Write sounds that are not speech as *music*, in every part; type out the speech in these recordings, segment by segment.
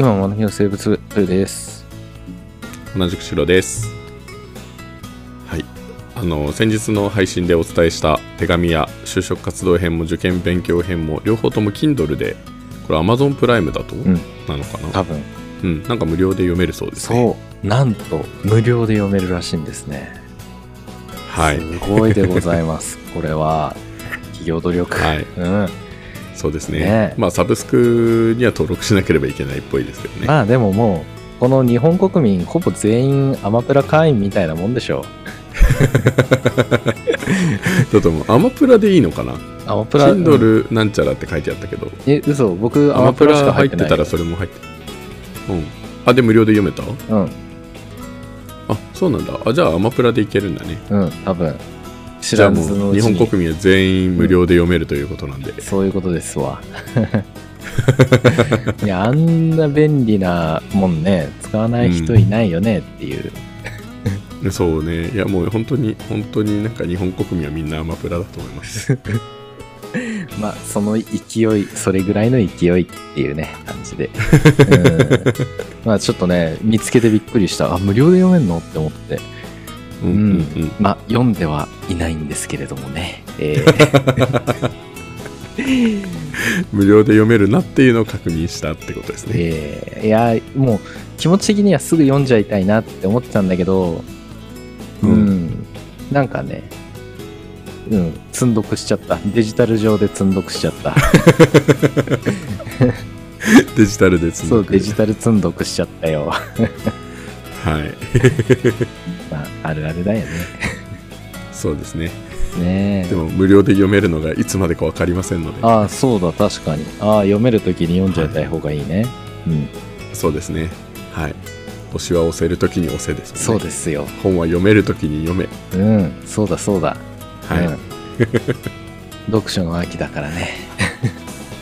今もの日の生物部です。同じく白ですはいあの先日の配信でお伝えした手紙や就職活動編も受験勉強編も両方とも Kindle でこれ Amazon プライムだと、んなのかな？多分。うんなんか無料で読めるそうですねそう。なんと、無料で読めるらしいんですね。はいすごいでございます。これは、企業努力。はいうん。そうですねねまあサブスクには登録しなければいけないっぽいですけどねまあでももう、この日本国民、ほぼ全員アマプラ会員みたいなもんでしょだともうアマプラでいいのかな？う。アマプラ。うん Kindle なんちゃらって書いてあったけどえ、嘘。僕、アアマプラしかラ入入ってたらそれも入ってうんあで無料で読めた？うん。あそうなんだあじゃあアマプラでいけるんだねうん、多分。知らもう日ずのうちに本国民は全員無料で読めるということなんで、そういうことですわ。*laughs* いや、あんな便利なもんね、使わない人いないよねっていう。そうねいやもう本当に本当になんか日本国民はみんなアマプラだと思います *laughs* まあ、その勢い、それぐらいの勢いっていうね、感じで。*laughs* うん、まあ、ちょっとね、見つけてびっくりした。あ、無料で読めんの？って思って。うんうんうんまあ、読んではいないんですけれどもね。えー *laughs* 無料で読めるなっていうのを確認したってことですね、えーいや、もう気持ち的にはすぐ読んじゃいたいなって思ってたんだけど、う、うんなんかね、うん、積んどくしちゃった。デジタル上で積んどくしちゃった。*laughs* デジタルで積んそう、どくデジタル積んどくしちゃったよ。はい *laughs* まあ、あるあるだよね。そうですねねえ。でも無料で読めるのがいつまでか分かりませんのでああ、そうだ、確かに。ああ、読めるときに読んじゃいたい方がいいね。うん、そうですねはい押しは押せるときに押せです、ね、そうですよ。本は読めるときに読めうん、そうだ、そうだ。はい、うん読書の秋だからね。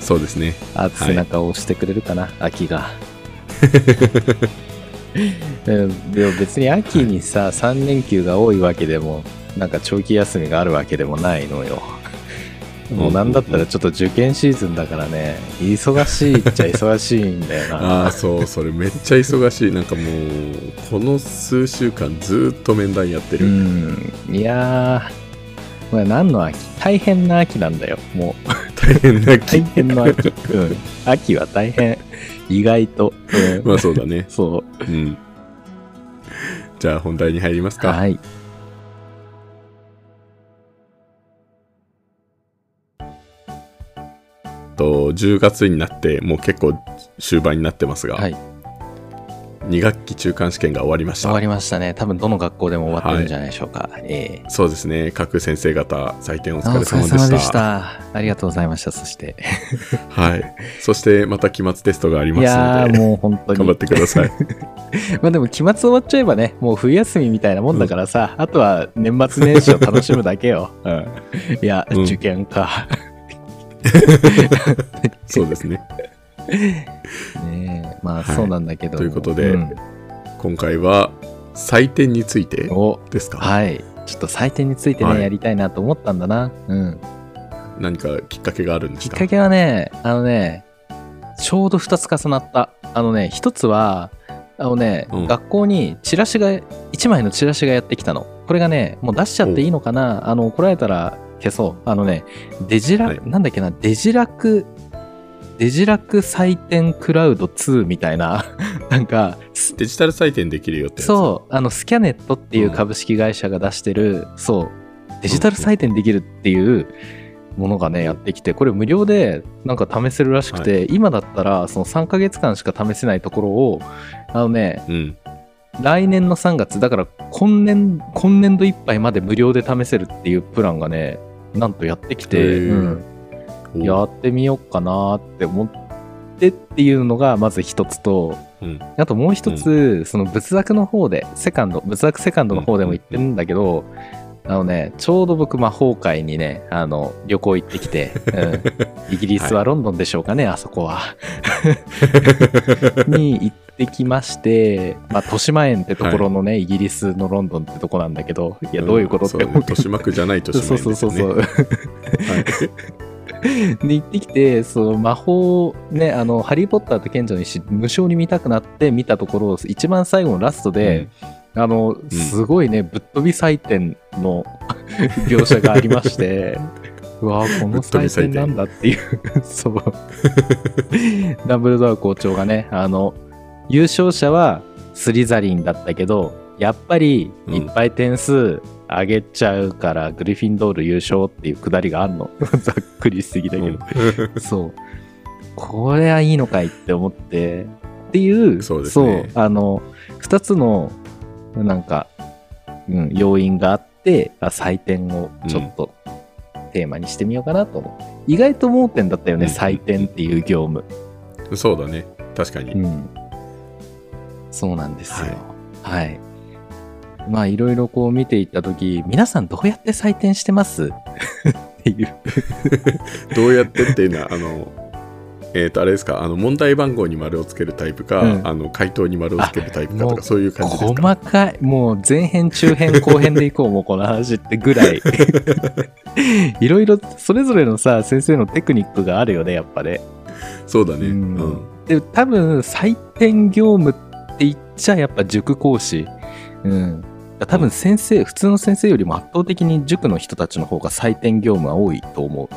そうですねあ背中を押してくれるかな、秋が。*laughs* うんでも別に秋にさ、3連休が多いわけでも、なんか長期休みがあるわけでもないのよ。もうなんだったらちょっと受験シーズンだからね、忙しいっちゃ忙しいんだよ *laughs* あなあ。そうそれめっちゃ忙しいなんかもうこの数週間ずーっと面談やってうる、ん、いやー、まあ、何の秋？大変な秋なんだよ、もう。*laughs* 大変な大気変な秋。うん。秋は大変。意外と。う *laughs* んまあそうだね *laughs* そうんじゃあ本題に入りますう。かはい。と10月になってもう結構終盤になってますが、はい。2学期中間試験が終わりました終わりましたね。多分どの学校でも終わってるんじゃないでしょうか。ええそうですね各先生方採点お疲れ様でした疲れ様でした。ありがとうございました。そして。*laughs* はいそしてまた期末テストがありいますのでもう本当に。頑張ってください *laughs* まあでも期末終わっちゃえばね、もう冬休みみたいなもんだからさ、あとは年末年始を楽しむだけよ。*laughs* うん。いや、うん受験か。そうですね *laughs* ねえまあはいそうなんだけど。ということでん今回は採点についておですか？はい。ちょっと採点についてね、はいやりたいなと思ったんだな。うん。何かきっかけがあるんですかきっかけはね、あのね、ちょうど2つ重なった。あのね、1つは、あのね、うん学校にチラシが、1枚のチラシがやってきたの。これがね、もう出しちゃっていいのかなあの、怒られたら消そう。あのね、デジラ、はいなんだっけな、デジラク、デジラク採点クラウド2みたいな、*laughs* なんか、すデジタル採点できるよってそう、あの、スキャネットっていう株式会社が出してる、そう、デジタル採点できるっていうものがね、やってきて、これ無料でなんか試せるらしくて、今だったらその3ヶ月間しか試せないところを、あのね、うん。来年の3月、だから今年、今年度いっぱいまで無料で試せるっていうプランがね、なんとやってきて、うん、おやってみようかなって思ってっていうのがまず一つと、うん。あともう一つ、その仏作の方で、セカンド、仏作セカンドの方でも言ってるんだけど、あのね、ちょうど僕、魔法界にね、あの、旅行行ってきて、うん、*laughs* イギリスはロンドンでしょうかね、あそこは。*laughs* に行ってきまして、まあ、豊島園ってところのね、イギリスのロンドンってとこなんだけど、いや、どういうことって思うそうね。豊島区じゃない豊島そう園ですよねそうそうそう。*laughs* はい *laughs* で行ってきてそう魔法ねあの「ハリー・ポッターと賢者の石」無償に見たくなって見たところ一番最後のラストで、あのすごいね、ぶっ飛び採点の *laughs* 描写がありまして *laughs* うわこの採点なんだっていうそう。ダブルドア校長がねあの優勝者はスリザリンだったけどやっぱりいっぱい点数上げちゃうから、グリフィンドール優勝っていうくだりがあんの。*laughs* ざっくりしすぎだけど、*laughs* *laughs* そう。これはいいのかいって思って。っていうそうですね。あの2つのなんか、うん、要因があってあ採点をちょっとテーマにしてみようかなと思って、意外と盲点だったよね、うん。採点っていう業務、そうだね。確かに、うん、そうなんですよ。はい、まあいろいろこう見ていった時皆さんどうやって採点してます？っていうどうやってっていうのはあのえっ、とあれですか？あの問題番号に丸をつけるタイプか、うん。あの回答に丸をつけるタイプかとかそういう感じですか？細かいもう前編中編後編でいこうもうこの話ってぐらい。*laughs* いろいろそれぞれのさ先生のテクニックがあるよねやっぱね。そうだね。ううんん、で多分採点業務って言っちゃやっぱ塾講師。うん多分先生、普通の先生よりも圧倒的に塾の人たちの方が採点業務は多いと思う。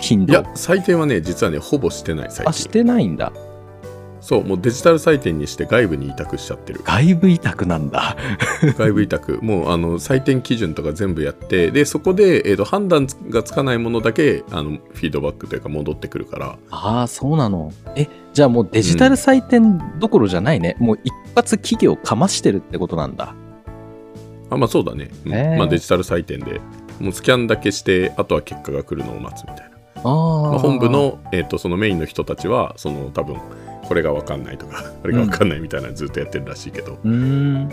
頻度。いや採点はね実はねほぼしてない最近。あしてないんだ。そうもうデジタル採点にして外部に委託しちゃってる。外部委託なんだ。外部委託。*laughs* もうあの採点基準とか全部やってでそこで、えー、と判断がつかないものだけあのフィードバックというか戻ってくるから。ああそうなの。えじゃあもうデジタル採点どころじゃないね、もう一発企業かましてるってことなんだあまあそうだね、うん。へーまあ、デジタル採点で。もうスキャンだけしてあとは結果が来るのを待つみたいな。あー、まあ、本部の、えー、とそのメインの人たちはその多分これが分かんないとか *laughs* これが分かんないみたいなのずっとやってるらしいけど、うーん。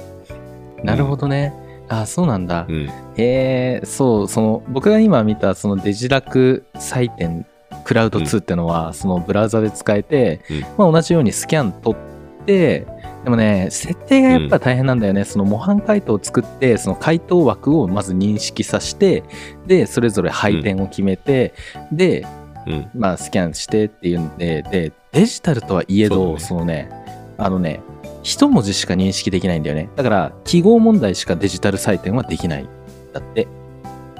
なるほどね、ああそうなんだ、うん。へえそうその僕が今見たそのデジラク採点クラウド2ってのは、そのブラウザで使えて、うん。まあ、同じようにスキャン取ってでもね設定がやっぱ大変なんだよね、その模範解答を作ってその回答枠をまず認識させてでそれぞれ配点を決めて、でうんまあ、スキャンしてっていうんで、で、デジタルとはいえど、そ,、ねのね、あのね、一文字しか認識できないんだよね。だから、記号問題しかデジタル採点はできない。だって。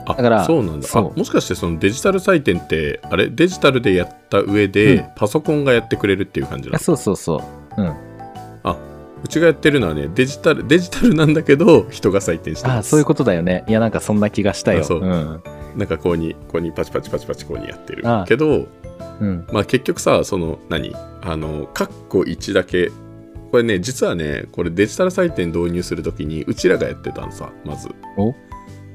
あだからそうなんだあもしかしてそのデジタル採点ってあれ？デジタルでやった上で、うんパソコンがやってくれるっていう感じなの？あそうそうそう。うん。うちがやってるのはねデジタルデジタルなんだけど人が採点してます。あそういうことだよね。いや、なんかそんな気がしたよ。あそう。うん。なんかこうにこうにパチパチパチパチこうにやってる。あけどうん。まあ結局さその何？あのカッコ1だけ。これね実はねこれデジタル採点導入するときにうちらがやってたのさまず。お？ど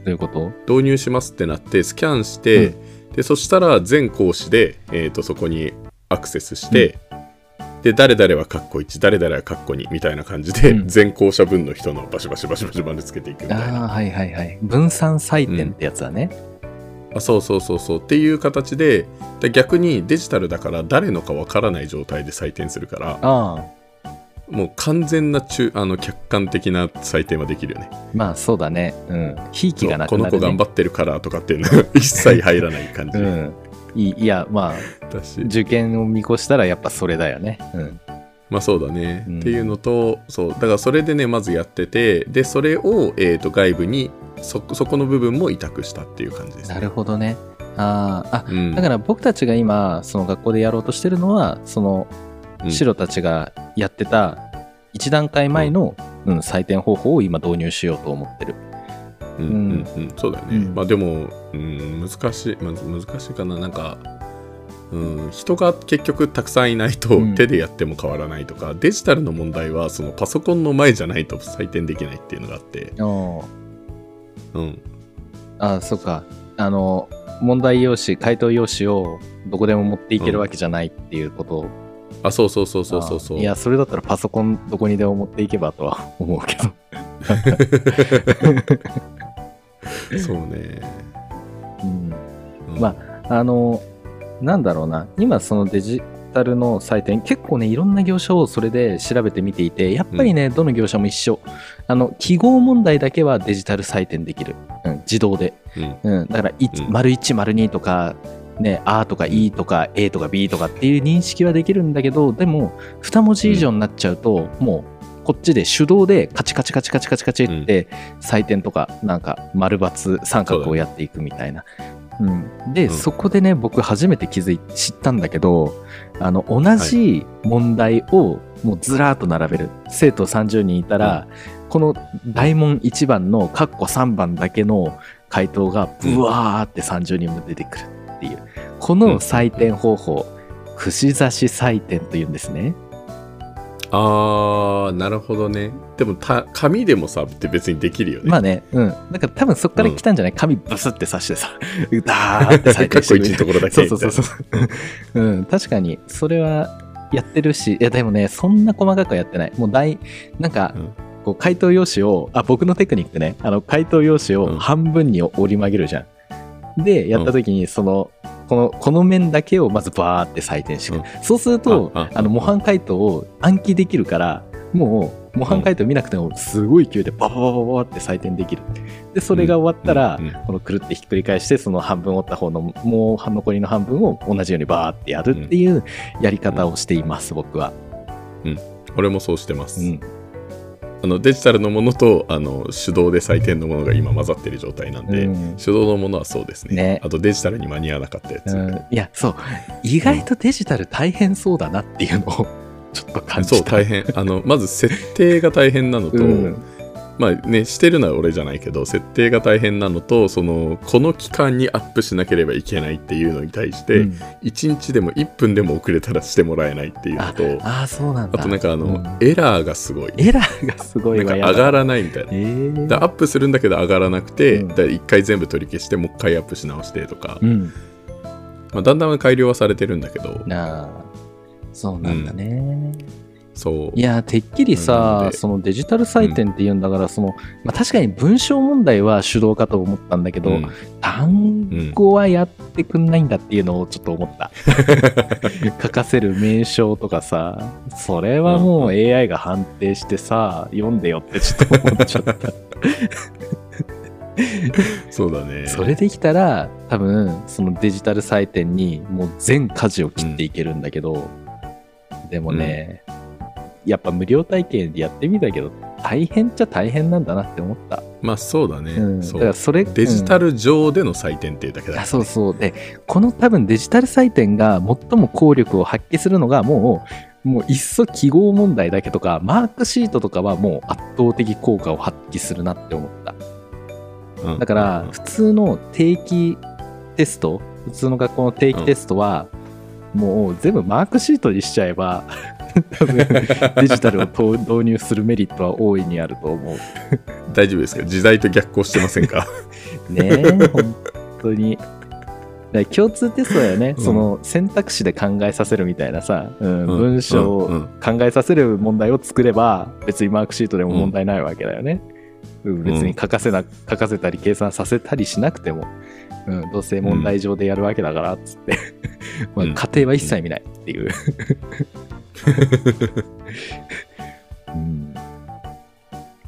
ういうこと？導入しますってなってスキャンして、でそしたら全講師で、えー、とそこにアクセスして、で誰々はカッコ1誰々はカッコ2みたいな感じで、うん全校舎分の人のバシバシバシバシ丸つけていくみたいなああ、はいはいはい。分散採点ってやつだね。あそうそうそうそうっていう形でで逆にデジタルだから誰のかわからない状態で採点するからああ。もう完全な中あの客観的な採点はできるよねまあそうだね。うん。ひいきがなくこのなる、ね。子頑張ってるからとかっていうのは一切入らない感じうん。いいいや、まあ、受験を見越したらやっぱそれだよね。うん。まあそうだね、うんっていうのとそうだからそれでねまずやっててでそれを、えー、と外部にそそこの部分も委託したっていう感じですねなるほどね。あーあ、うん、だから僕たちが今、その学校でやろうとしてるのは、そのうん白たちがやってた一段階前の、うん採点方法を今導入しようと思ってる。うん。うんうん、そうだよね、うん。まあでも、うん、難しい、まあ、難しいかな。なんか、うん、人が結局たくさんいないとうん。手でやっても変わらないとか、デジタルの問題はそのパソコンの前じゃないと採点できないっていうのがあって、うん、あー、そっか。あの、問題用紙、回答用紙をどこでも持っていけるわけじゃないっていうこと。を、あそうそうそうそうそうそう。いや、それだったらパソコンどこにでも持っていけばとは思うけど。*laughs* *laughs* そうね、うん。うん。まあの、なんだろうな、今そのデジタルの採点、結構ね、いろんな業者をそれで調べてみていて、やっぱりね、どの業者も一緒。あの、記号問題だけはデジタル採点できる。うん、自動で。うん。うん、だから、丸1、丸2とか、ね、あとかいとか A とか B とかっていう認識はできるんだけど、でも、2文字以上になっちゃうと、もう、こっちで手動でカチカチカチカチカチカチって採点とかなんか丸×三角をやっていくみたいな。うん、で、うん。そこでね僕初めて気づい知ったんだけどあの同じ問題をもうずらーっと並べる、生徒30人いたら、この大問1番の括弧3番だけの回答がブワーって30人も出てくるっていう。この採点方法、串刺し採点というんですね。あーなるほどね。でもた紙でもさって別にできるよね、まあね、うん。だから多分そっから来たんじゃない、紙ブスって刺してさ、*laughs* ダーって採点してかっこ一のところだけそうそうそうそう。*laughs* うん、確かに、それはやってるし、いやでもね、そんな細かくはやってない。もう大、なんか、うん。こう回答用紙を、あ、僕のテクニックってね、あの、回答用紙をうん。半分に折り曲げるじゃん。で、やった時に、その、この、この面だけをまずバーって採点していく、そうすると、あの、模範解答を暗記できるから、もう、模範解答見なくても、すごい勢いでババババババって採点できる。で、それが終わったら、うんうんこのくるってひっくり返して、その半分折った方の、もう残りの半分を同じようにバーってやるっていうやり方をしています、僕は。俺もそうしてます、うん。あのデジタルのものとあの手動で採点のものが今混ざってる状態なんで、うん。手動のものはそうですね。ね。あとデジタルに間に合わなかったやつ、うん。いや、そう。意外とデジタル大変そうだなっていうのを、ちょっと感じた。そう大変。あのまず設定が大変なのと、うんまあねしてるのは俺じゃないけど設定が大変なのとそのこの期間にアップしなければいけないっていうのに対して、うん1日でも1分でも遅れたらしてもらえないっていうのあとあー、そうなんだ。あとなんかあの、うんエラーがすごいエラーがすごいわ。なんか上がらないみたいなえーでアップするんだけど上がらなくて、うんだ1回全部取り消してもう1回アップし直してとか、うん。まあ、だんだん改良はされてるんだけどなあ。そうなんだね。そう。いや、てっきりなさそのデジタル採点っていうんだから、その、まあ、確かに文章問題は手動かと思ったんだけど、うん。単語はやってくんないんだっていうのをちょっと思った。*laughs* 書かせる名称とかさ、それはもう AI が判定してさ、読んでよってちょっと思っちゃった。*laughs* そうだね。それできたら、多分、そのデジタル採点にもう全舵を切っていけるんだけど、でもね、やっぱ無料体験でやってみたけど、大変っちゃ大変なんだなって思った。まあそうだね、うん、だからそれデジタル、ル上での採点っていうだけだあそうそう。で、この多分デジタル採点が最も効力を発揮するのがもう、もういっそ記号問題だけとか、マークシートとかはもう圧倒的効果を発揮するなって思った。うんだから、普通の定期テスト、普通の学校の定期テストは、もう全部マークシートにしちゃえば、多 *laughs* 分デジタルをと導入するメリットは大いにあると思う。*laughs* 大丈夫ですか？時代と逆行してませんか？*laughs* ねえ、本当に。共通テストだよね、うん。その選択肢で考えさせるみたいなさ、うんうん文章を考えさせる問題を作れば、別にマークシートでも問題ないわけだよね。うん別に書かせな、書かせたり計算させたりしなくても、うん、どうせ問題上でやるわけだからっつって、まあうん家庭は一切見ないっていう。うん。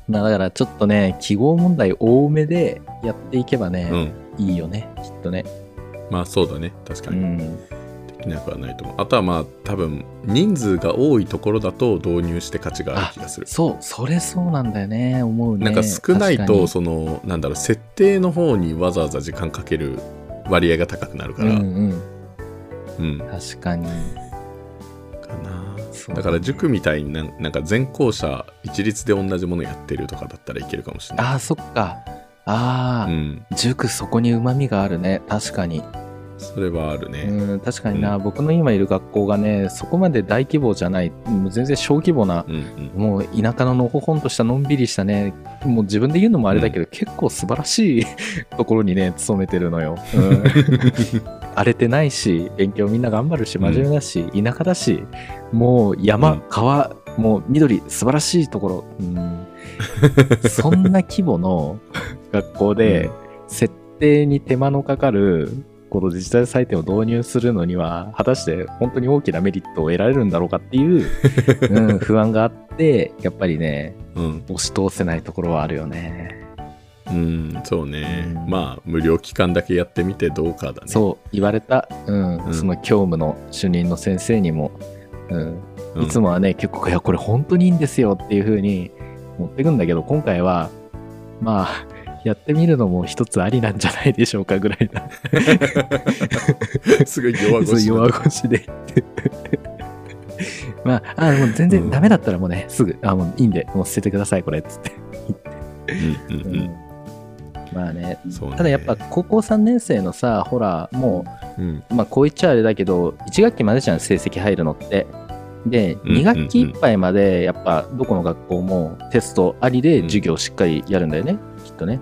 まあだからちょっとね、記号問題多めでやっていけばね、うん。いいよね、きっとね。まあそうだね。確かに。うん。できなくはないと思う。あとはまあ多分人数が多いところだと導入して価値がある気がする。そう、それそうなんだよね、思うね。なんか少ないとそのなんだろう設定の方にわざわざ時間かける割合が高くなるから、ううんん。うん、確かに。かなだから塾みたいになんなんか全校舎一律で同じものやってるとかだったらいけるかもしれない。ああ、そっか。ああ、うん。塾そこに旨味があるね。確かに。それはあるね、うん、確かにな、う僕の今いる学校がね、そこまで大規模じゃない、もう全然小規模な、うんうん。もう田舎ののほほんとしたのんびりしたね、もう自分で言うのもあれだけど、結構素晴らしい *laughs* ところにね、勤めてるのよ。うん *laughs* 荒れてないし、勉強みんな頑張るし、真面目だし、田舎だし、もう山、うん。川、もう緑、素晴らしいところ。うん。*laughs* そんな規模の学校で、設定に手間のかかる、このデジタル採点を導入するのには、果たして本当に大きなメリットを得られるんだろうかっていう、*laughs* うん、不安があって、やっぱりね、うん。押し通せないところはあるよね。うんそうね、うん。まあ無料期間だけやってみてどうかだね。そう言われた、うん。うん。その教務の主任の先生にも、うん、うん。いつもはね、結構、いや、これ本当にいいんですよっていう風に持ってくんだけど、今回は、まあ、やってみるのも一つありなんじゃないでしょうかぐらいな、*laughs* すごい弱腰な弱腰で。*laughs* まあ、あもう全然ダメだったらもうね、すぐ、あ、もういいんで、もう捨ててください、これ、っつって。うんうん。うんまあね、ね。ただやっぱ高校3年生のさ、ほら、もうん。う、まあこう言っちゃあれだけど、1学期までじゃん、成績入るのって。で、うん2学期いっぱいまで、やっぱどこの学校もテストありで授業しっかりやるんだよね、きっとね。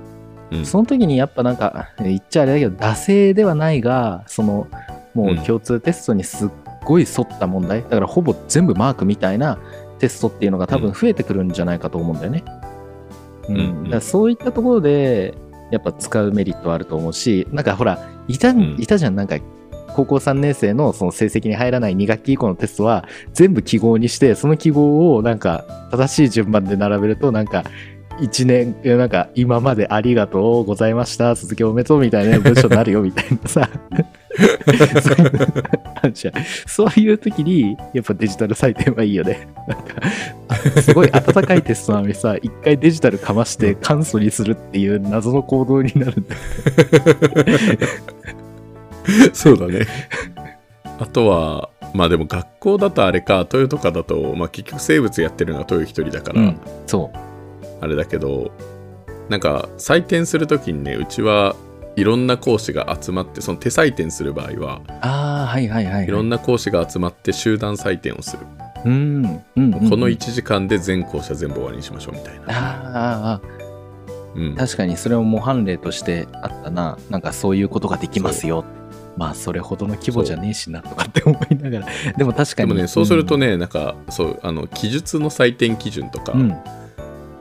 うん。その時にやっぱなんか、え言っちゃあれだけど、惰性ではないが、その、もう共通テストにすっごい沿った問題、だからほぼ全部マークみたいなテストっていうのが多分増えてくるんじゃないかと思うんだよね。うんうん。だからそういったところで、やっぱ使うメリットはあると思うし、なんかほら、いた,、んいたじゃん、なんか、高校3年生のその成績に入らない2学期以降のテストは全部記号にして、その記号をなんか正しい順番で並べると、なんか、一年、えなんか、今までありがとうございました、続きおめでとうみたいな文章になるよみたいなさ。そういうのあるじゃんそういう時に、やっぱデジタル採点はいいよね。なんか、あすごい温かいテストなのにさ、一回デジタルかまして簡素にするっていう謎の行動になるんだよ。そうだねあとはまあでも学校だとあれか豊とかだと、まあ、結局生物やってるのは豊一人だから、うん、そう。あれだけどなんか採点するときにねうちはいろんな講師が集まってその手採点する場合はああ、はいはいはい、はい。いろんな講師が集まって集団採点をする、うん、うん、うん。この1時間で全校舎全部終わりにしましょうみたいな、あーあうんー、確かにそれも模範例としてあったな。なんかそういうことができますよ。まあ、それほどの規模じゃねえしなとかって思いながら。でも確かに。でもねそうするとね、なんかそうあの記述の採点基準とか、うん、うん。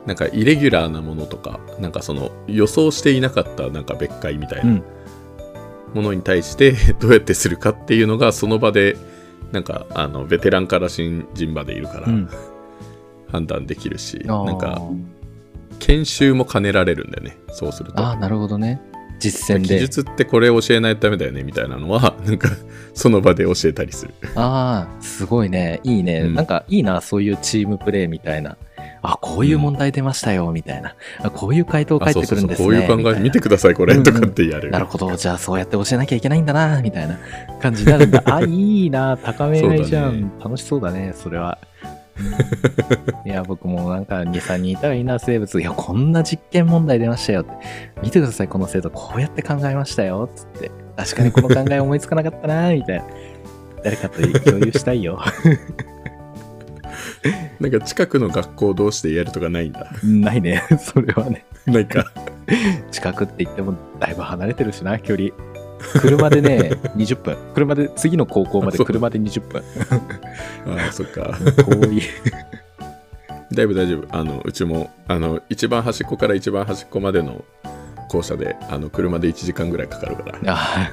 なんかイレギュラーなものとかなんかその予想していなかったなんか別解みたいなうん。ものに対して *laughs* どうやってするかっていうのがその場でなんかあのベテランから新人までいるからうん判断できるし、なんか研修も兼ねられるんだよねそうするとあー、なるほどね。実践で。記述ってこれ教えないとダメだよねみたいなのは *laughs* なんかその場で教えたりするああ、すごいね。いいね。うんなんかいいな、そういうチームプレーみたいな。あ、こういう問題出ましたよ、みたいな。あこういう回答返ってくるんですね。こういう考みたなえ見てくださいこれ、うんうんとかってやるなるほど。じゃあそうやって教えなきゃいけないんだな、みたいな感じになるんだ。*laughs* あ、いいな。高め合いじゃん、ね楽しそうだね、それは。いや、僕もなんか2、3人いたらいいな、生物。いや、こんな実験問題出ましたよって。見てください、この生徒、こうやって考えましたよ、つって。確かにこの考え思いつかなかったな、みたいな。誰かと共有したいよ。*laughs* なんか近くの学校同士でやるとかないんだないね、*laughs* それはね。ないか *laughs* 近くって言ってもだいぶ離れてるしな、距離。車でね、20分。車で、次の高校まで車で20分。ああそっか遠い。だいぶ大丈夫あのうちもあの一番端っこから一番端っこまでの校舎であの車で1時間ぐらいかかるからあ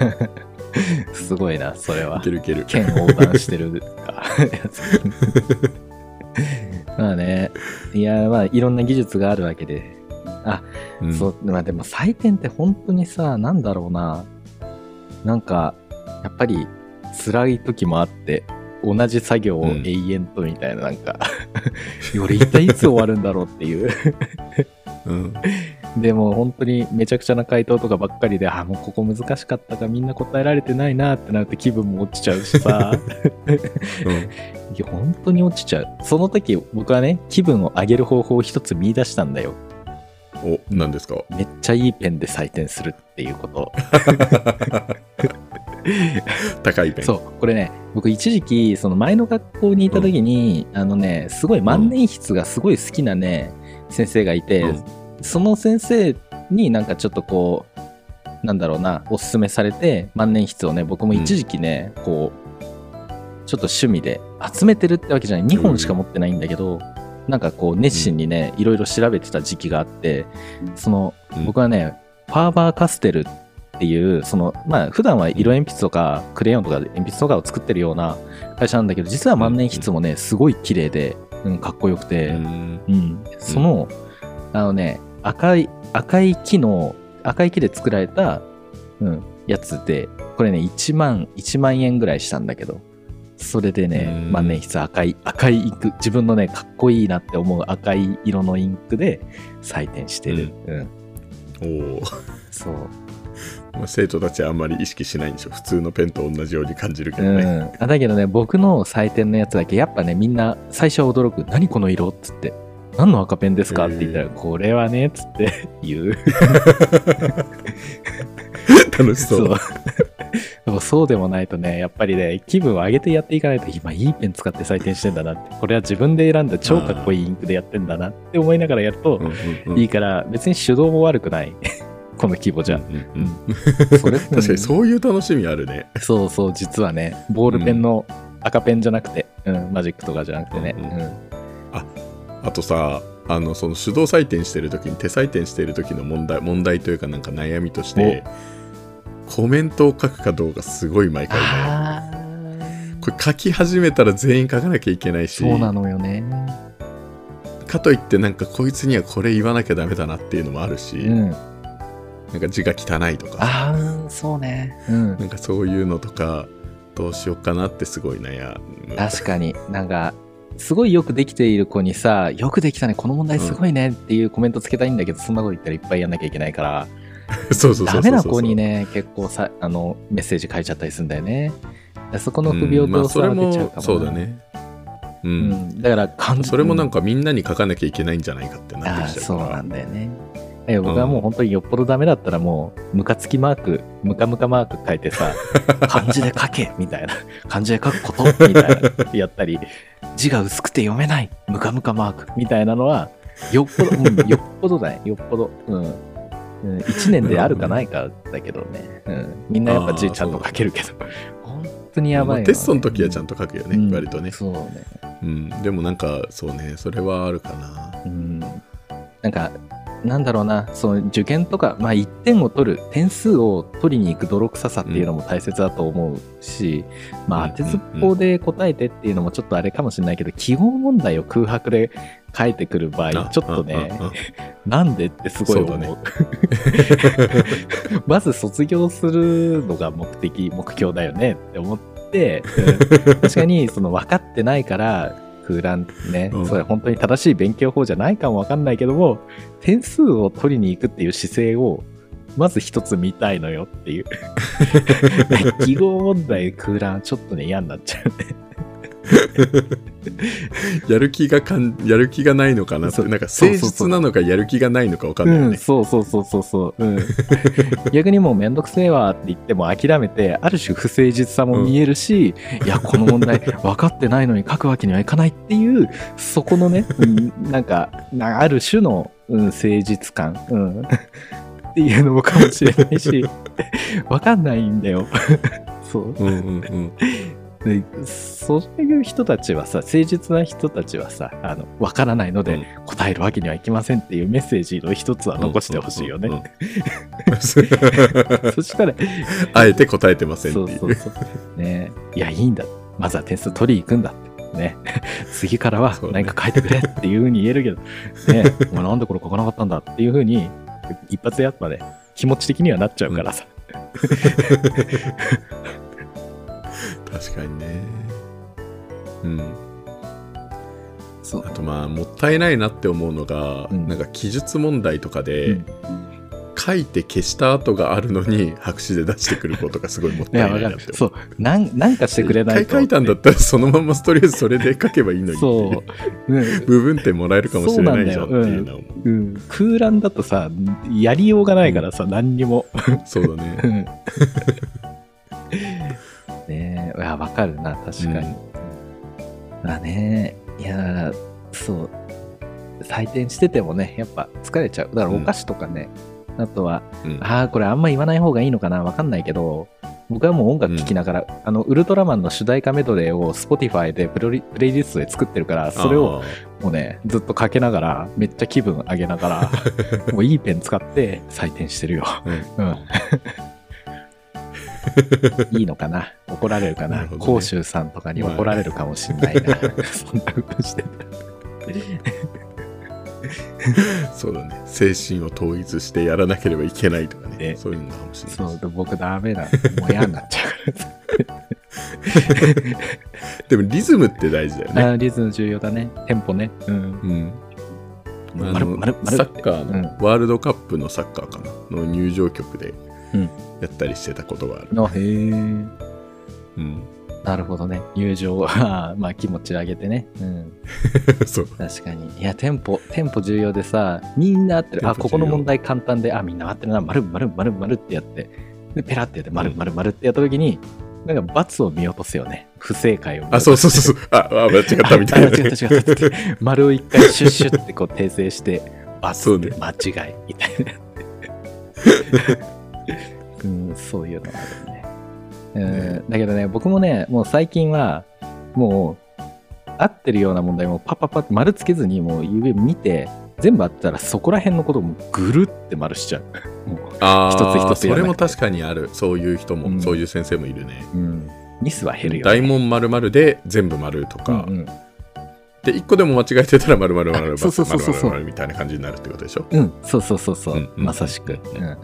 すごいな、それはいけ。るいける県横断してるか。*laughs* まあね、いや、まあ、いろんな技術があるわけで。あ、うんそう、まあでも採点って本当にさ、なんだろうな。なんか、やっぱり辛い時もあって、同じ作業をうん永遠とみたいな、なんか、*laughs* 俺一体いつ終わるんだろうっていう。うんでも本当にめちゃくちゃな回答とかばっかりで、あ、もうここ難しかったかみんな答えられてないなってなると気分も落ちちゃうしさ。うん *laughs* いや、本当に落ちちゃう。その時、僕はね、気分を上げる方法を一つ見出したんだよ。お何ですか？めっちゃいいペンで採点するっていうこと。高いペンそう、これね、僕一時期、その前の学校にいた時に、あのね、すごい万年筆がすごい好きなね、先生がいて、うんその先生になんかちょっとこう、なんだろうな、おすすめされて、万年筆をね、僕も一時期ね、こう、ちょっと趣味で集めてるってわけじゃない、2本しか持ってないんだけど、なんかこう、熱心にね、いろいろ調べてた時期があって、その、うん。僕はね、ファーバーカステルっていう、その、まあ、普段は色鉛筆とか、クレヨンとか鉛筆とかを作ってるような会社なんだけど、実は万年筆もね、すごい綺麗で、うん、かっこよくて、うん。うん、その、あのね、赤い、赤い木の、赤い木で作られた、うん、やつで、これね、1万、1万円ぐらいしたんだけど、それでねう、ん万年筆赤い、赤いインク、自分のね、かっこいいなって思う赤い色のインクで採点してる。うん。おお、そう。まあ、生徒たちはあんまり意識しないんでしょ普通のペンと同じように感じるけどね、うん、あだけどね僕の採点のやつだけやっぱねみんな最初は驚く「何この色?」っつって「何の赤ペンですか?」って言ったら「へーこれはね」っつって言う *laughs* 楽しそう *laughs* でもそうでもないとねやっぱりね気分を上げてやっていかないと今いいペン使って採点してんだなって。これは自分で選んだ超かっこいいインクでやってんだなって思いながらやるといいから別に手動も悪くない。*laughs* この規模じゃ。うんうんうん。それ *laughs* 確かにそういう楽しみあるね。そうそう実はねボールペンの赤ペンじゃなくて、うんマジックとかじゃなくてね、うんうんうん。あとさあのその手動採点してる時に手採点してる時の問題問題というかなんか悩みとしてコメントを書くかどうかすごい毎回これ書き始めたら全員書かなきゃいけないし。そうなのよね。かといってなんかこいつにはこれ言わなきゃダメだなっていうのもあるし、うん。なんか字が汚いとか。ああ、そうね。うん。なんかそういうのとかどうしようかなってすごい悩む。確かに。なんか、すごいよくできている子にさ、よくできたね、この問題すごいねっていうコメントつけたいんだけど、そんなこと言ったらいっぱいやんなきゃいけないから、*laughs* そうそうそうそうそう。ダメな子にね、結構さ、あの、メッセージ書いちゃったりするんだよね。そこの不平うんまあ等さそれもは出ちゃうかもな。そうだね。う、うん。ん。だから、完それもなんか、かみんなに書かなきゃいけないんじゃないかってなってきちゃそううからなんだよね。僕はもう本当によっぽどダメだったらもうムカつきマークムカムカマーク書いてさ *laughs* 漢字で書けみたいな。漢字で書くことみたいなやったり字が薄くて読めないムカムカマークみたいなのはよっぽど、うん、よっぽどだね。よっぽど。うん、うん、1年であるかないかだけどね、うん、みんなやっぱ字ちゃんと書けるけど。本当にやばいよね、まあテストの時はちゃんと書くよね、うん。割とね、そうね。うん、でもなんかそうねそれはあるかな。うん。なんか、なんだろうな、その受験とか、まあ、1点を取る、点数を取りに行く泥臭さっていうのも大切だと思うし、まあ、うん当てずっぽうで答えてっていうのもちょっとあれかもしれないけど、記号問題を空白で書いてくる場合、あちょっとね、あああ。なんでってすごい思う。そうだね。*laughs* まず卒業するのが目的、目標だよねって思って、うん。確かにその分かってないから空欄ね、うん。それ本当に正しい勉強法じゃないかも分かんないけども点数を取りに行くっていう姿勢をまず一つ見たいのよっていう。*laughs* *laughs* 記号問題空欄ちょっとね嫌になっちゃうね *laughs* *laughs* やる気がかんやる気がないのかな？ってなんか誠実なのかやる気がないのか分かんないよね、うん、そうそうそうそうそう、うん、*laughs* 逆にもうめんどくせえわって言っても諦めてある種不誠実さも見えるし、いやこの問題分かってないのに書くわけにはいかないっていうそこのね、うん、なんかなある種の、うん、誠実感、うん、っていうのもかもしれないし *laughs* 分かんないんだよ。そう。うんうんうんでそういう人たちはさ誠実な人たちはさあの分からないのでうん答えるわけにはいきませんっていうメッセージの一つは残してほしいよね。うんうんうん *laughs* そしたら、あえて答えてませんっていうそうそうそう。ねいや、いいんだ。まずは点数取りに行くんだって。ね。*laughs* 次からは何か書いてくれっていうふうに言えるけど、ね。お前なんでこれ書かなかったんだっていうふうに、一発でやっぱね、気持ち的にはなっちゃうからさ。確かにね。うん。そう。あとまあもったいないなって思うのが、うん。なんか記述問題とかで、うん。書いて消した後があるのに白紙で出してくることがすごいもったいな。いなってそう。なん、なんかしてくれないと。一回書いたんだったらそのままとりあえずそれで書けばいいのにそいう。う。うん。部分点もらえるかもしれないじゃんっていうのは思ううん、空欄だとさ、やりようがないからさ、何にも。そうだねいや、わかるな、確かに。うんまあね、いや、そう、採点しててもね、やっぱ疲れちゃう。だからお菓子とかね、あとは、うんああ、これあんま言わない方がいいのかな、わかんないけど、僕はもう音楽聴きながら、あの、ウルトラマンの主題歌メドレーを Spotify でプレイリストで作ってるから、それをもうね、ずっとかけながら、めっちゃ気分上げながら、*laughs* もういいペン使って採点してるよ。うんうん。いいのかな？怒られるかな？甲州さんとかに怒られるかもしんないな。そんなことしてた。そうだね精神を統一してやらなければいけないとかねねそういうのかもしれないそう、で僕ダメだ。もう嫌になっちゃうから。でもリズムって大事だよねあーリズム重要だね。テンポね。うん。うんサッカーうんのワールドカップのサッカーかなの入場曲でうんやったりしてたことがある、あへえ。うん、なるほどね。友情は、*laughs* まあ気持ち上げてね。うん。*laughs* そう確かに。いや、テンポ、テンポ重要でさ、みんな合ってる。あ、ここの問題簡単で、あ、みんな合ってるな。丸丸丸丸ってやって、で、ペラってやって、丸丸丸ってやったときに、なんか罰を見落とすよね。不正解をあそうそうそうそうああ *laughs* 間違ったみたいな、あ違った違った違った。丸を一回シュッシュッってこう訂正して、罰そうねで間違いみたいな。うん、そういうのあるね。うん、だけどね、僕もね、もう最近は、もう、合ってるような問題もパッパッパって丸つけずに、もう指見て、全部合ってたらそこら辺のこともぐるって丸しちゃう。*laughs* もあ一つ一つそれも確かにある。そういう人も、うん。そういう先生もいるね。う、うん、ミスは減るよ、大問丸々で全部丸とか、うんうん。で1個でも間違えてたら丸々丸々丸々丸々みたいな感じになるってことでしょ？うん、そうそうそうそう、うんうん。まさしく。うん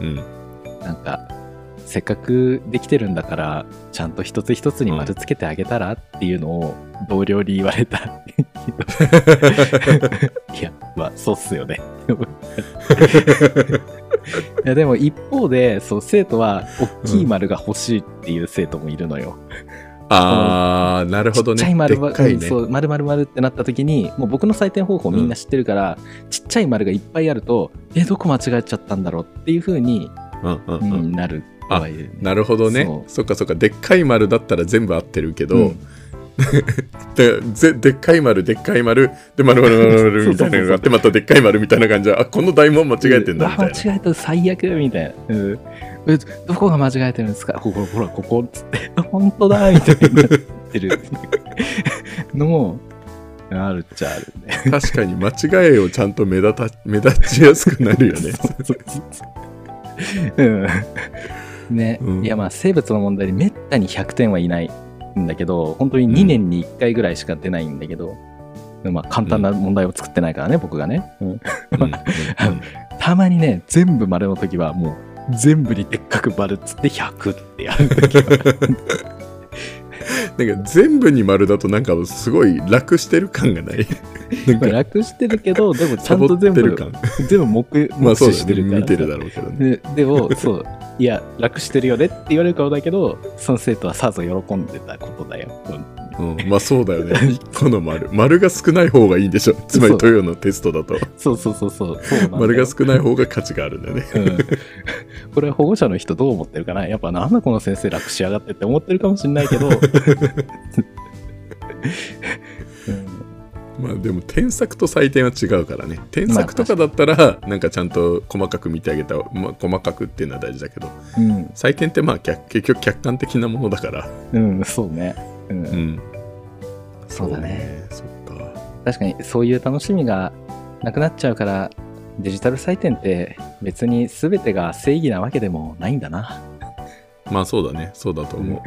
うんうんなんか、せっかくできてるんだから、ちゃんと一つ一つに丸つけてあげたらっていうのを同僚に言われた。*laughs* いや、まあ、そうっすよね。*laughs* いや、でも一方で、そう、生徒は、大きい丸が欲しいっていう生徒もいるのよ。あーなるほどちっちゃいね丸は、でっかいね。うんそう、丸丸丸ってなった時に、もう僕の採点方法みんな知ってるから、ちっちゃい丸がいっぱいあると、え、どこ間違えちゃったんだろうっていう風に、うんうんううんん、なるね。なるほどね。そっかそっかでっかい丸だったら全部合ってるけど、うん。*laughs* でぜでっかい丸でっかい丸で丸丸丸丸みたいなのがあってまたでっかい丸みたいな感じであこの大問間違えてんだみたいな。間違えた最悪みたいな、うん。えどこが間違えてるんですか？ここほらここっつって。本当だみたいになってる。のもあるっちゃあるね。確かに間違いをちゃんと目立た目立ちやすくなるよね。そうそうそうう。ん。ね、うん。いやまあ生物の問題でめったに100点はいないんだけど本当に2年に1回ぐらいしか出ないんだけど、まあ簡単な問題を作ってないからね、僕がね、うん。うん。うん。*laughs* たまにね全部丸の時はもう全部にでっかく丸っつって100ってやる時は *laughs* なんか全部に丸だとなんかすごい楽してる感がない。なんか楽してるけどでもちゃんと全部全部目目 *laughs* まあそうだ視してるから。ね見てるだろうけどね。ででもそう。いや楽してるよねって言われるかもだけどその生徒はさぞ喜んでたことだよ、うんうん、まあそうだよね。1個の丸。丸が少ない方がいいんでしょ。*laughs* つまりそう。豊のテストだと。そうそうそうそう。そう丸が少ない方が価値があるんだよね。うん。*laughs* これは保護者の人どう思ってるかな？やっぱなんだこの先生楽しやがってって思ってるかもしれないけど、*laughs* うん。まあでも添削と採点は違うからね。添削とかだったらなんかちゃんと細かく見てあげた、まあ、細かくっていうのは大事だけど。うん。採点ってまあ逆結局客観的なものだから。うん、そうね、うん。うんそうだね。そっか。確かにそういう楽しみがなくなっちゃうからデジタル採点って別に全てが正義なわけでもないんだな。まあそうだね。そうだと思う、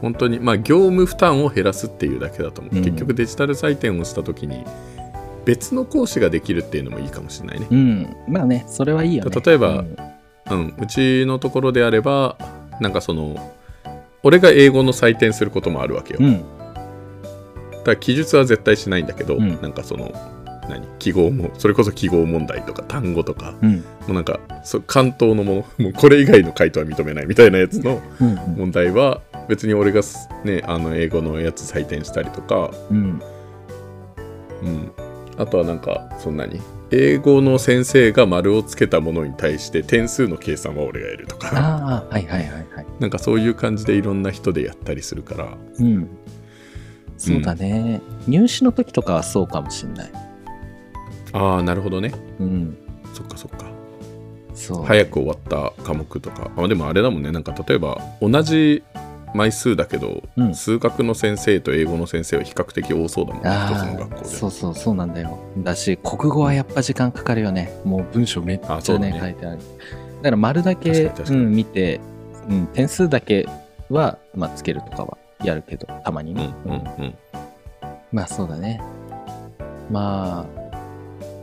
本当にまあ業務負担を減らすっていうだけだと思う、うん。結局デジタル採点をした時に別の講師ができるっていうのもいいかもしれないね。うん。まあねそれはいいよね。例えばうん。うん、うちのところであればなんかその俺が英語の採点することもあるわけよ、うんだから記述は絶対しないんだけど、うん。なんかその何？記号もそれこそ記号問題とか単語とかうん。もうなんかそ関東のものもうこれ以外の回答は認めないみたいなやつのうん。問題は別に俺がすねあの英語のやつ採点したりとか、うん。うん、あとはなんかそんなに英語の先生が丸をつけたものに対して点数の計算は俺がやるとか。ああはいはいはいはい。なんかそういう感じでいろんな人でやったりするからうんそうだね、入試の時とかはそうかもしんない。ああなるほどね。うん。そっかそっか。そう。早く終わった科目とか。あでもあれだもんね。なんか例えば同じ枚数だけど、うん。数学の先生と英語の先生は比較的多そうだもんね。一つのあ学校で。あそうそうそうなんだよ。だし国語はやっぱ時間かかるよね。もう文章めっちゃねね。書いてある。だから丸だけうん、見て、うん、点数だけは、まあ、つけるとかはやるけどたまにうんね、うんうん。まあそうだね。まあ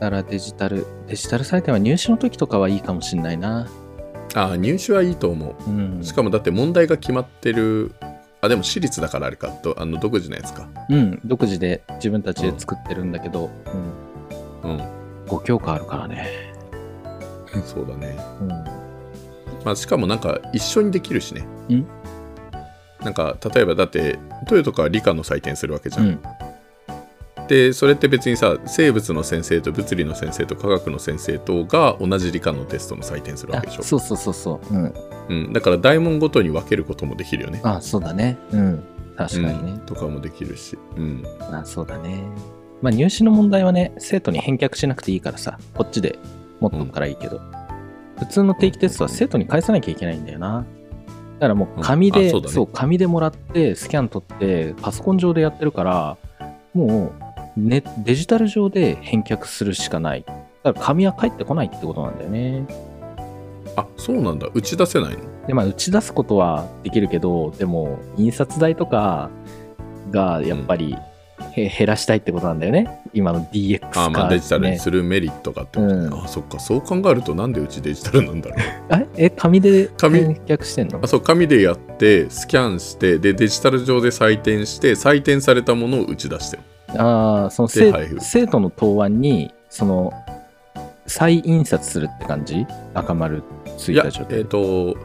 だからデジタル、デジタル採点は入試の時とかはいいかもしんないな。ああ入試はいいと思う。うん。しかもだって問題が決まってるあでも私立だからあれかとあの独自のやつか。うん、独自で自分たちで作ってるんだけど、うん、うん。5教科あるからね。そうだね。うん。まあしかもなんか一緒にできるしね。んなんか例えばだってトヨとかは理科の採点するわけじゃん、うん。でそれって別にさ生物の先生と物理の先生と科学の先生とが同じ理科のテストの採点するわあけでしょそうそうそうそう。うん。うん、だから大問ごとに分けることもできるよねあ、そうだね。うん。確かにねうん。とかもできるし、うん、あ、そうだね。まあ入試の問題はね、生徒に返却しなくていいからさ、こっちで持っとくからいいけど、普通の定期テストは生徒に返さなきゃいけないんだよな。だからもう紙で、うんあそうだね紙でもらって、スキャン取って、パソコン上でやってるから、もう、ね、デジタル上で返却するしかない。だから紙は返ってこないってことなんだよね。あそうなんだ打ち出せないの？で、まあ、打ち出すことはできるけど、でも、印刷代とかがやっぱり、へ減らしたいってことなんだよね。今の DX 化、あまあデジタルにねするメリットがってこと。ね、うん。あそっか。そう考えるとなんでうちデジタルなんだろう。*laughs* あえ、紙で紙返却してんの？あそう紙でやってスキャンしてでデジタル上で採点して採点されたものを打ち出してる。ああ、その生徒の答案に、その、再印刷するって感じ？赤丸ついた状態。と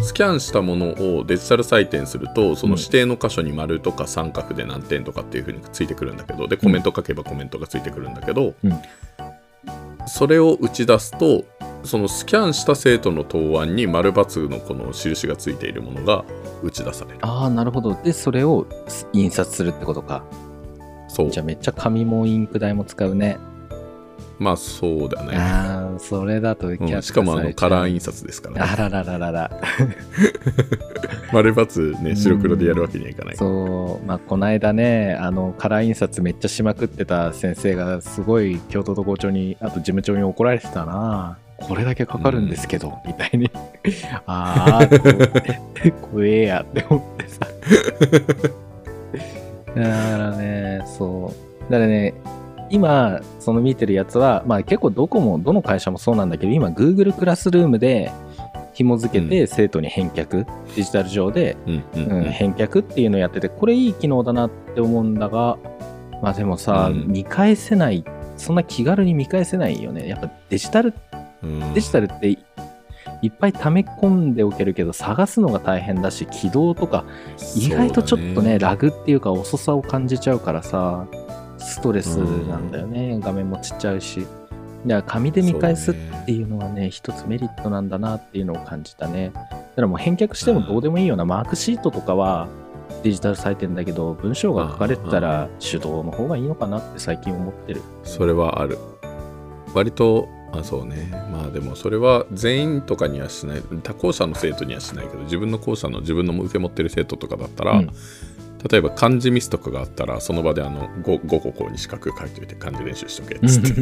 スキャンしたものをデジタル採点するとその指定の箇所に丸とか三角で何点とかっていうふうについてくるんだけどでコメント書けばコメントがついてくるんだけど、うんそれを打ち出すとそのスキャンした生徒の答案に丸×のこの印がついているものが打ち出されるああ、なるほど。で、それを印刷するってことか。そうじゃあめっちゃ紙もインク代も使うね。まあそうだね、ああ、それだとキャッチうんしかもあのカラー印刷ですから、ね、あららららら。*laughs* 丸×ね白黒でやるわけにはいかないからそう、まあ、この間ね、あの、カラー印刷めっちゃしまくってた先生が、すごい京都都校長に、あと事務長に怒られてたな。これだけかかるんですけど、みたいに。*laughs* ああ、怖えやって思ってさ。*laughs* だからね、そう。だからね、今、その見てるやつは、まあ結構どこも、どの会社もそうなんだけど、今、Google クラスルームで紐付けて生徒に返却、デジタル上でうんうんうん、返却っていうのをやってて、これいい機能だなって思うんだが、まあでもさ、うん。見返せない、そんな気軽に見返せないよね。やっぱデジタル、うん。デジタルっていいっぱい溜め込んでおけるけど、探すのが大変だし、起動とか、意外とちょっとね、そうだラグっていうか遅さを感じちゃうからさ、ストレスなんだよね。画面もちっちゃいし。いや、紙で見返すっていうのはね、一つメリットなんだなっていうのを感じたね。だからもう返却してもどうでもいいようなマークシートとかはデジタル採点だけど、文章が書かれてたら手動の方がいいのかなって最近思ってる。それはある割とあそうねまあでもそれは全員とかにはしない他校舎の生徒にはしないけど自分の校舎の自分の受け持ってる生徒とかだったら、うん例えば漢字ミスとかがあったらその場であの 5, 5個こうに四角書いておいて漢字練習しとけっつって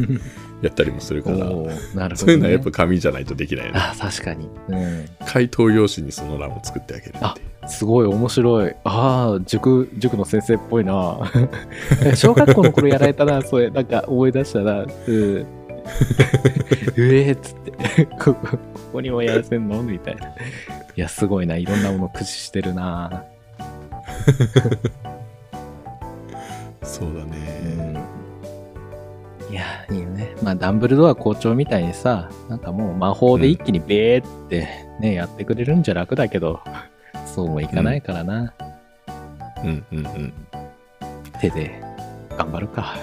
やったりもするから、おーなるほど、ね。そういうのはやっぱ紙じゃないとできないよねあ、確かに。うん。回答用紙にその欄を作ってあげるってすごい面白い。ああ、塾、塾の先生っぽいな。*laughs* 小学校の頃やられたな、それ。なんか思い出したな。うん。う *laughs* えーっつって。*laughs* ここ、ここにもやらせんの？みたいな。いや、すごいな。いろんなもの駆使してるな。*laughs* そうだうね、ん。いや、いいよね。まあ、ダンブルドア校長みたいにさ、なんかもう魔法で一気にベーってね、やってくれるんじゃ楽だけど、*laughs* そうもいかないからな。うんうんうん手で頑張るか。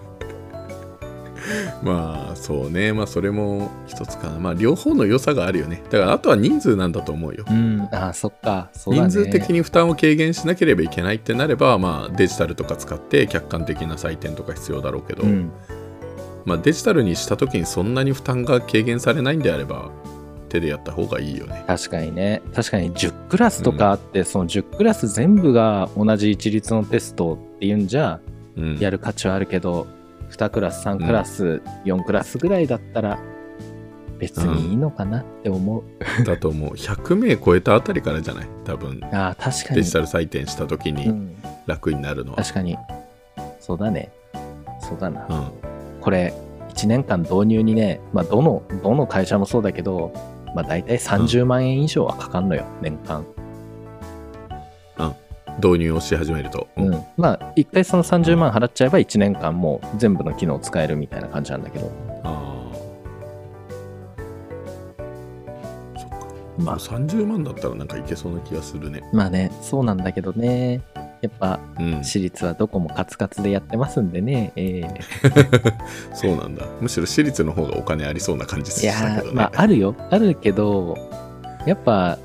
*laughs* まあそうねまあそれも一つかなまあ両方の良さがあるよねだからあとは人数なんだと思うようん、ああ、そっか。ね。人数的に負担を軽減しなければいけないってなれば、まあ、デジタルとか使って客観的な採点とか必要だろうけど、うん。まあ、デジタルにした時にそんなに負担が軽減されないんであれば手でやった方がいいよね。確かにね。確かに10クラスとかあって、その10クラス全部が同じ一律のテストっていうんじゃ、うん、やる価値はあるけど、2クラス、3クラス、4クラスぐらいだったら、別にいいのかなって思う。だと思う100名超えたあたりからじゃない？多分ああ、確かに。デジタル採点した時にうん、楽になるのは。確かに。そうだね。そうだな。うんこれ、1年間導入にね、まあ、どの、どの会社もそうだけど、まあ、大体30万円以上はかかんのよ、年間。導入をし始めると、うん。まあ、一回その30万払っちゃえば1年間もう全部の機能使えるみたいな感じなんだけど、ああそっか。まあ、30万だったらなんかいけそうな気がするね。まあね、そうなんだけどね。やっぱ、うん。私立はどこもカツカツでやってますんでね。ええ。*laughs* そうなんだ。むしろ私立の方がお金ありそうな感じいしたやー、けどねまあ、あるよ。あるけど、やっぱ、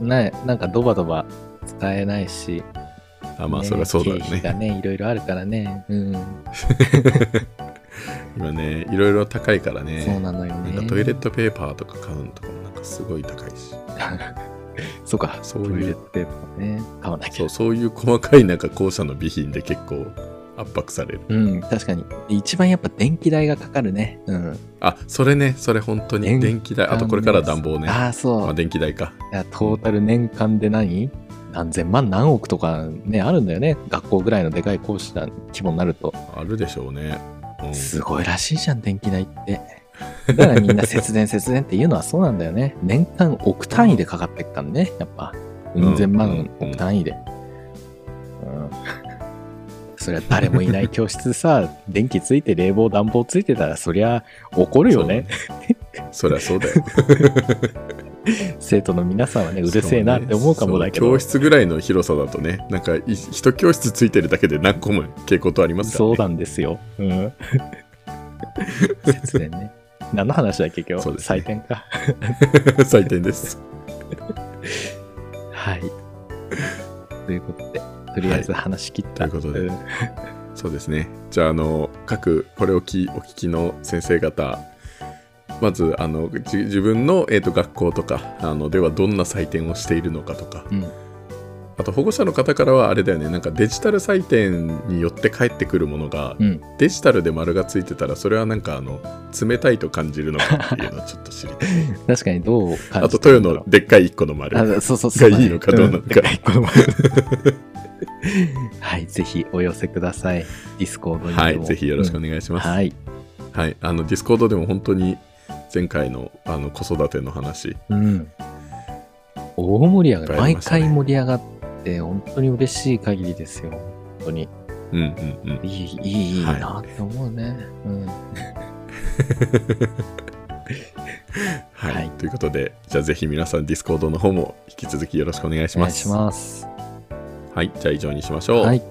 ね、なんかドバドバ使えないし、あまあねそりゃそうだよ経費がねね、いろいろあるからね。うん。*laughs* 今ねいろいろ高いからねそうなのよね。なんかトイレットペーパーとか買うのとかもなんかすごい高いし *laughs* そうか、そういうトイレットペーパーね、買わなきゃそう。そういう細かいなんか校舎の備品で結構圧迫されるうん、確かに。一番やっぱ電気代がかかるね。うん。あそれねそれ本当に電電気代あとこれから暖房ねああ、そう。まあ電気代かいやトータル年間で何？何千万何億とかね、あるんだよね。学校ぐらいのでかい校舎規模になると。あるでしょうね、うん、すごいらしいじゃん、電気代って。だからみんな節電節電っていうのはそうなんだよね。*laughs* 年間億単位でかかってっからね、やっぱ。うん千万億単位で。うん。そりゃ誰もいない教室さ、*laughs* 電気ついて冷房暖房ついてたらそりゃ怒るよね。そりゃそうだよ *laughs* *laughs* 生徒の皆さんはね、うるせえなって思うかもだけど。そう教室ぐらいの広さだとねなんかい一教室ついてるだけで何個も傾向とありますからねそうなんですよ。うん。節電ね。*laughs* 何の話だっけ今日？そうですね採点か。*laughs* 採点ですはい。ということで、とりあえず話し切った。ということでんそうですねじゃああの各これをきお聞きの先生方まずあのじ自分の、えー、と学校とかあのではどんな採点をしているのかとかうん。あと保護者の方からはあれだよねなんかデジタル採点によって返ってくるものが、うん。デジタルで丸がついてたらそれはなんかあの冷たいと感じるのかっていうのをちょっと知りたい *laughs* 確かにどうあと豊のでっかい1個の丸あそうそうそう、がいいのかどうなのかはい、ぜひお寄せください。ディスコードに。はいぜひよろしくお願いします、はい。はい、あのディスコードでも本当に前回のあの子育ての話うん。大盛り上がり、いっぱいあり毎回盛り上がって、本当に嬉しい限りですよ。本当に。うんうんうんいい、いい、いいはいなって思うね。うん。*laughs* はい、はいということでじゃあぜひ皆さんディスコードの方も引き続きよろしくお願いしますお願いします。はいじゃあ以上にしましょうはい。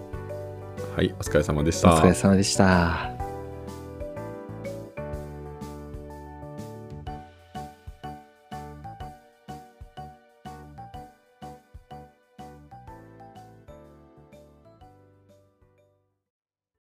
はい、お疲れ様でしおた疲れ様でした。